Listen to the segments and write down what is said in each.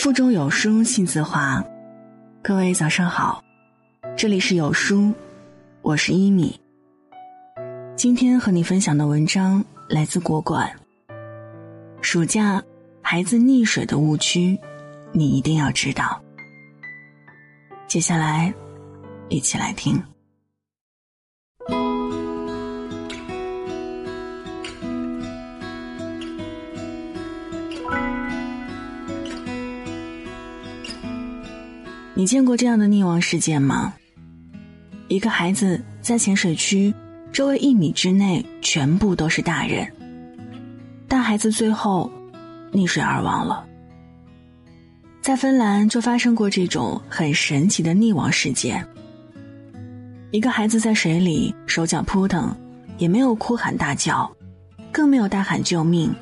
腹中有书信自华，各位早上好，这里是有书，我是一米。今天和你分享的文章来自国馆。暑假，孩子溺水的误区，你一定要知道。接下来，一起来听。你见过这样的溺亡事件吗？一个孩子在浅水区，周围一米之内全部都是大人，但孩子最后溺水而亡了。在芬兰就发生过这种很神奇的溺亡事件。一个孩子在水里手脚扑腾，也没有哭喊大叫，更没有大喊救命，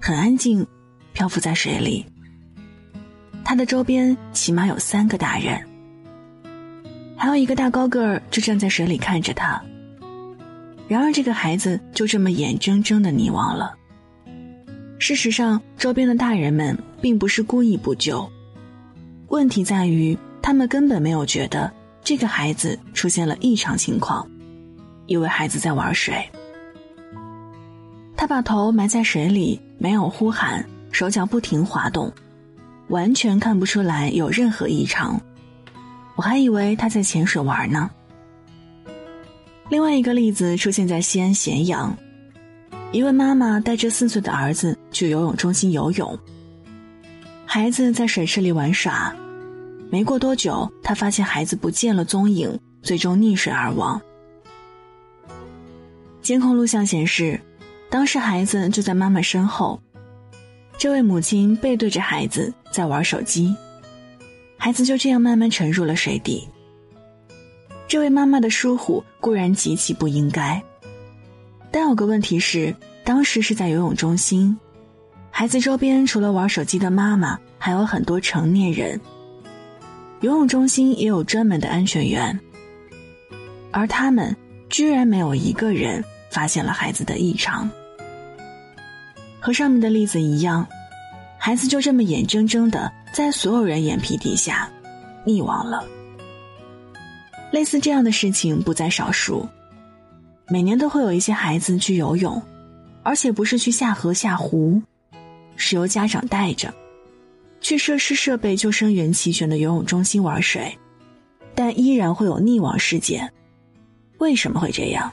很安静，漂浮在水里。他的周边起码有三个大人，还有一个大高个儿就站在水里看着他。然而，这个孩子就这么眼睁睁的溺亡了。事实上，周边的大人们并不是故意不救，问题在于他们根本没有觉得这个孩子出现了异常情况，以为孩子在玩水。他把头埋在水里，没有呼喊，手脚不停滑动。完全看不出来有任何异常，我还以为他在潜水玩呢。另外一个例子出现在西安咸阳，一位妈妈带着四岁的儿子去游泳中心游泳，孩子在水池里玩耍，没过多久，他发现孩子不见了踪影，最终溺水而亡。监控录像显示，当时孩子就在妈妈身后。这位母亲背对着孩子在玩手机，孩子就这样慢慢沉入了水底。这位妈妈的疏忽固然极其不应该，但有个问题是，当时是在游泳中心，孩子周边除了玩手机的妈妈，还有很多成年人。游泳中心也有专门的安全员，而他们居然没有一个人发现了孩子的异常。和上面的例子一样，孩子就这么眼睁睁的在所有人眼皮底下溺亡了。类似这样的事情不在少数，每年都会有一些孩子去游泳，而且不是去下河下湖，是由家长带着，去设施设备救生员齐全的游泳中心玩水，但依然会有溺亡事件。为什么会这样？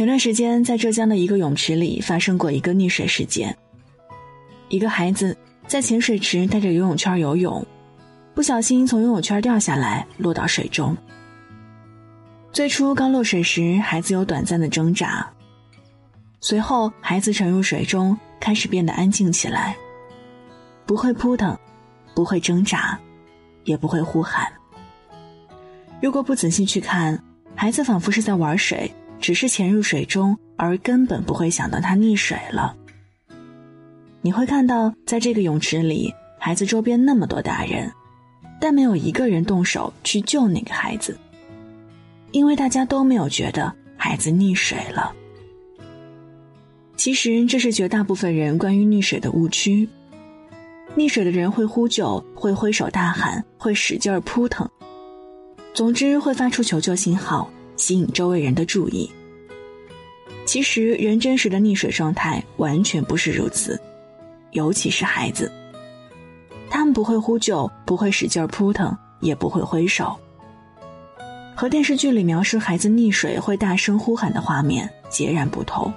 前段时间，在浙江的一个泳池里发生过一个溺水事件。一个孩子在浅水池带着游泳圈游泳，不小心从游泳圈掉下来，落到水中。最初刚落水时，孩子有短暂的挣扎，随后孩子沉入水中，开始变得安静起来，不会扑腾，不会挣扎，也不会呼喊。如果不仔细去看，孩子仿佛是在玩水。只是潜入水中，而根本不会想到他溺水了。你会看到，在这个泳池里，孩子周边那么多大人，但没有一个人动手去救那个孩子，因为大家都没有觉得孩子溺水了。其实，这是绝大部分人关于溺水的误区。溺水的人会呼救，会挥手大喊，会使劲儿扑腾，总之会发出求救信号。吸引周围人的注意。其实，人真实的溺水状态完全不是如此，尤其是孩子，他们不会呼救，不会使劲扑腾，也不会挥手，和电视剧里描述孩子溺水会大声呼喊的画面截然不同。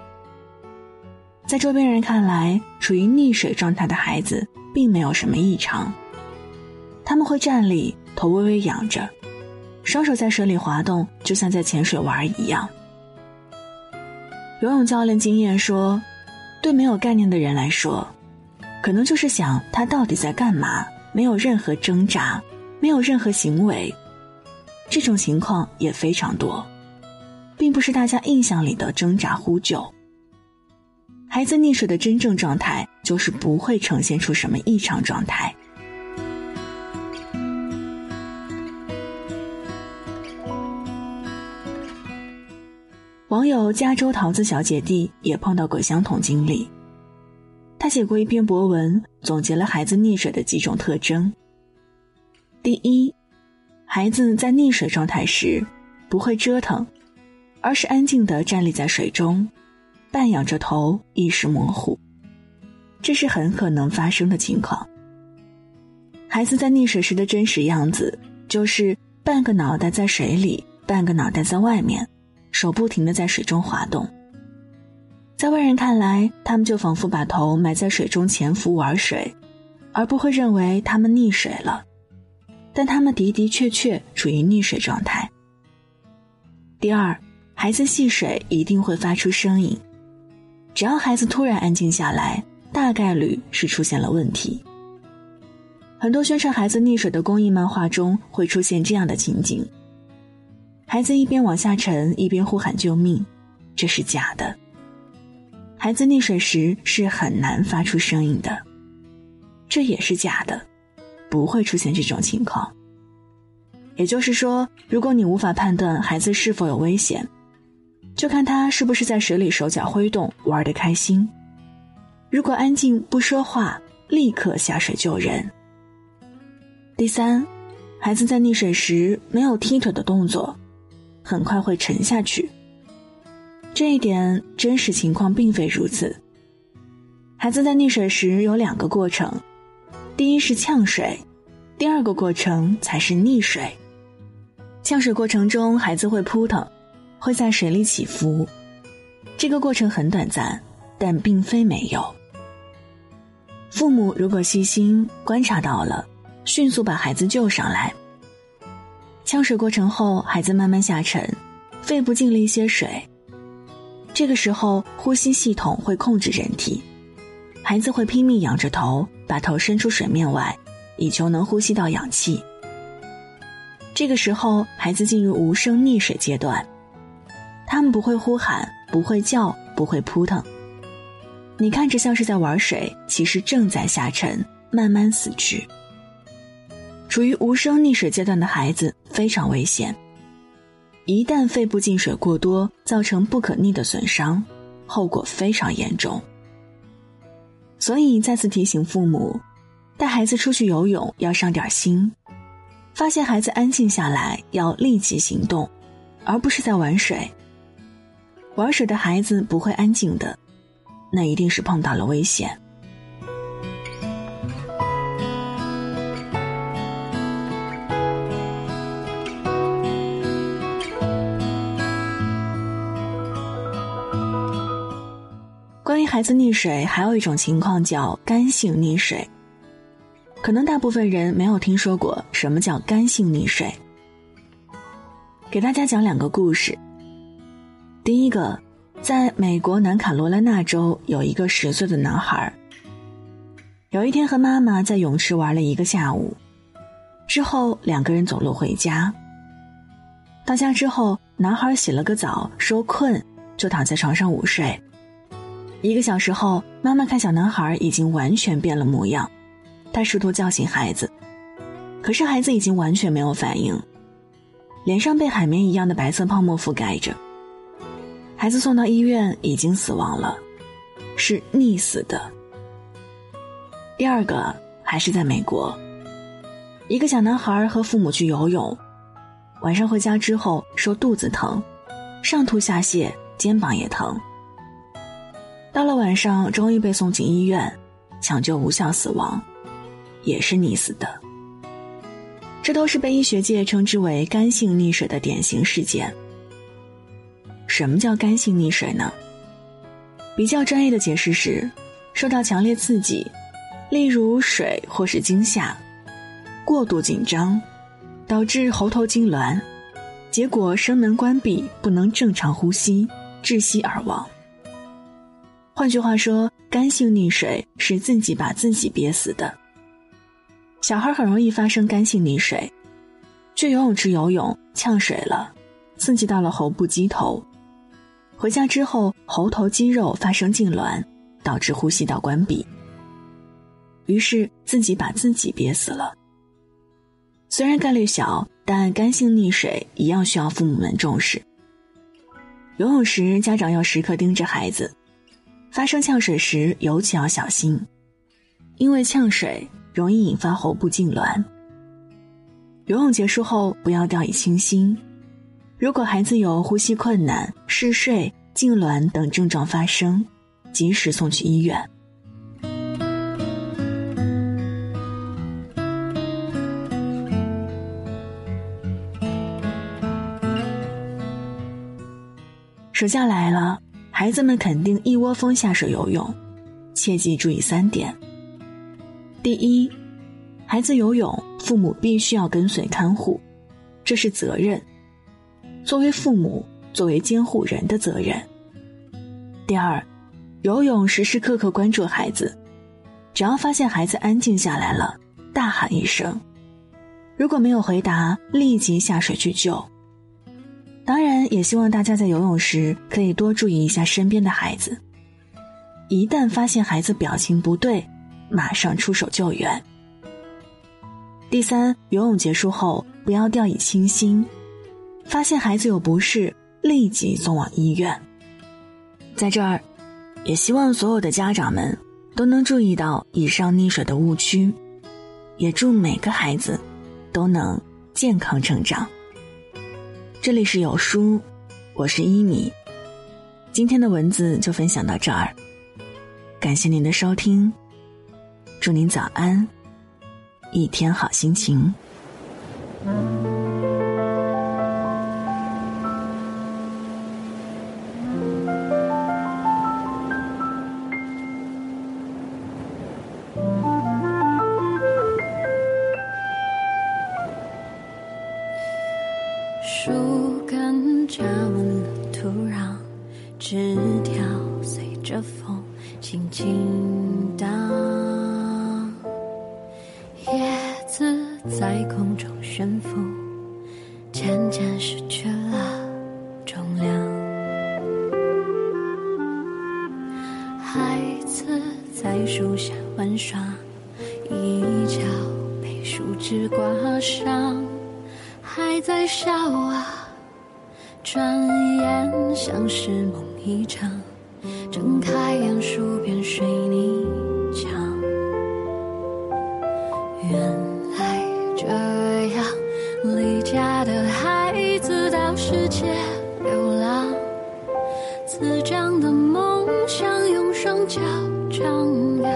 在周边人看来，处于溺水状态的孩子并没有什么异常，他们会站立，头微微仰着。双手在水里滑动，就像在潜水玩一样。游泳教练经验说，对没有概念的人来说，可能就是想他到底在干嘛，没有任何挣扎，没有任何行为。这种情况也非常多，并不是大家印象里的挣扎呼救。孩子溺水的真正状态，就是不会呈现出什么异常状态。网友加州桃子小姐弟也碰到过相同经历。他写过一篇博文，总结了孩子溺水的几种特征。第一，孩子在溺水状态时不会折腾，而是安静地站立在水中，半仰着头，意识模糊。这是很可能发生的情况。孩子在溺水时的真实样子，就是半个脑袋在水里，半个脑袋在外面，手不停地在水中滑动。在外人看来，他们就仿佛把头埋在水中潜伏玩水，而不会认为他们溺水了。但他们的的确确处于溺水状态。第二，孩子戏水一定会发出声音，只要孩子突然安静下来，大概率是出现了问题。很多宣传孩子溺水的公益漫画中会出现这样的情景：孩子一边往下沉，一边呼喊救命，这是假的。孩子溺水时是很难发出声音的，这也是假的。不会出现这种情况。也就是说，如果你无法判断孩子是否有危险，就看他是不是在水里手脚挥动，玩得开心。如果安静不说话，立刻下水救人。第三，孩子在溺水时没有踢腿的动作，很快会沉下去。这一点真实情况并非如此。孩子在溺水时有两个过程。第一是呛水，第二个过程才是溺水。呛水过程中，孩子会扑腾，会在水里起伏，这个过程很短暂，但并非没有。父母如果细心观察到了，迅速把孩子救上来。呛水过程后，孩子慢慢下沉，肺部进了一些水，这个时候呼吸系统会控制人体。孩子会拼命仰着头，把头伸出水面外，以求能呼吸到氧气。这个时候，孩子进入无声溺水阶段，他们不会呼喊，不会叫，不会扑腾。你看着像是在玩水，其实正在下沉，慢慢死去。处于无声溺水阶段的孩子非常危险，一旦肺部进水过多，造成不可逆的损伤，后果非常严重。所以再次提醒父母，带孩子出去游泳要上点心，发现孩子安静下来要立即行动，而不是在玩水。玩水的孩子不会安静的，那一定是碰到了危险。孩子溺水，还有一种情况叫干性溺水。可能大部分人没有听说过什么叫干性溺水。给大家讲两个故事。第一个，在美国南卡罗来纳州有一个十岁的男孩，有一天和妈妈在泳池玩了一个下午，之后两个人走路回家。到家之后，男孩洗了个澡，说困，就躺在床上午睡。一个小时后，妈妈看小男孩已经完全变了模样，她试图叫醒孩子，可是孩子已经完全没有反应，脸上被海绵一样的白色泡沫覆盖着。孩子送到医院已经死亡了，是溺死的。第二个还是在美国，一个小男孩和父母去游泳，晚上回家之后说肚子疼，上吐下泻，肩膀也疼。到了晚上，终于被送进医院，抢救无效死亡，也是溺死的。这都是被医学界称之为干性溺水的典型事件。什么叫干性溺水呢？比较专业的解释是，受到强烈刺激，例如水或是惊吓，过度紧张，导致喉头痉挛，结果声门关闭，不能正常呼吸，窒息而亡。换句话说，干性溺水是自己把自己憋死的。小孩很容易发生干性溺水，去游泳池游泳呛水了，刺激到了喉部肌头，回家之后喉头肌肉发生痉挛，导致呼吸道关闭，于是自己把自己憋死了。虽然概率小，但干性溺水一样需要父母们重视。游泳时家长要时刻盯着孩子，发生呛水时尤其要小心，因为呛水容易引发喉部痉挛。游泳结束后不要掉以轻心，如果孩子有呼吸困难、嗜睡、痉挛等症状发生，及时送去医院。暑假来了，孩子们肯定一窝蜂下水游泳，切记注意三点。第一，孩子游泳，父母必须要跟随看护，这是责任，作为父母、作为监护人的责任。第二，游泳时时刻刻关注孩子，只要发现孩子安静下来了，大喊一声，如果没有回答，立即下水去救。当然，也希望大家在游泳时可以多注意一下身边的孩子。一旦发现孩子表情不对，马上出手救援。第三，游泳结束后不要掉以轻心，发现孩子有不适，立即送往医院。在这儿，也希望所有的家长们都能注意到以上溺水的误区，也祝每个孩子都能健康成长。这里是有书，我是一米。今天的文字就分享到这儿，感谢您的收听，祝您早安，一天好心情。枝条随着风轻轻荡，叶子在空中悬浮，眼像是梦。一场，睁开眼，数遍水泥墙。原来这样，离家的孩子到世界流浪，滋长的梦想用双脚丈量。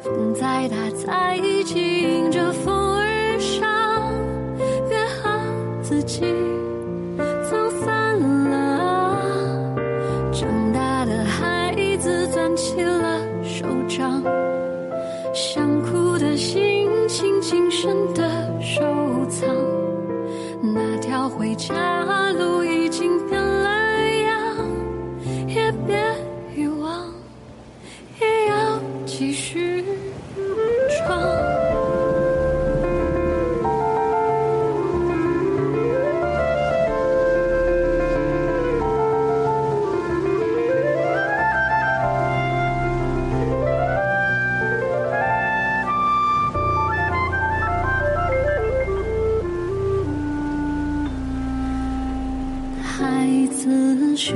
风再大再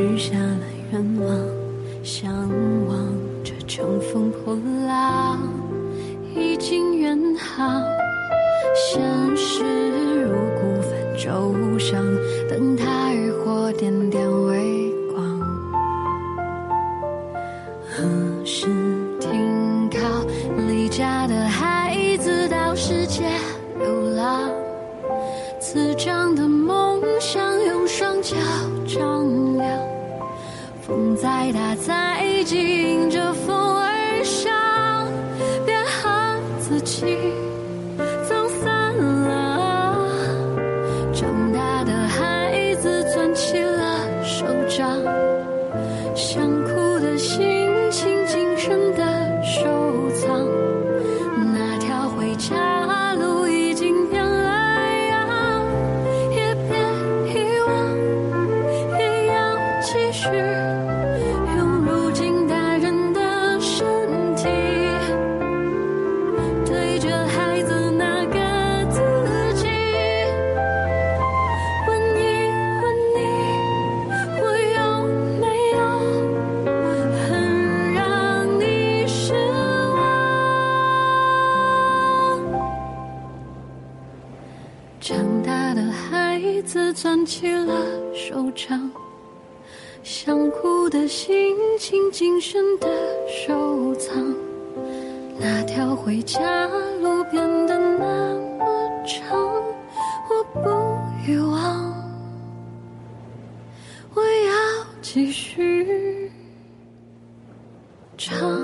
许下了愿望，想风再大再急，唱想哭的心情谨慎的收藏那条回家路变得那么长我不遗忘我要继续唱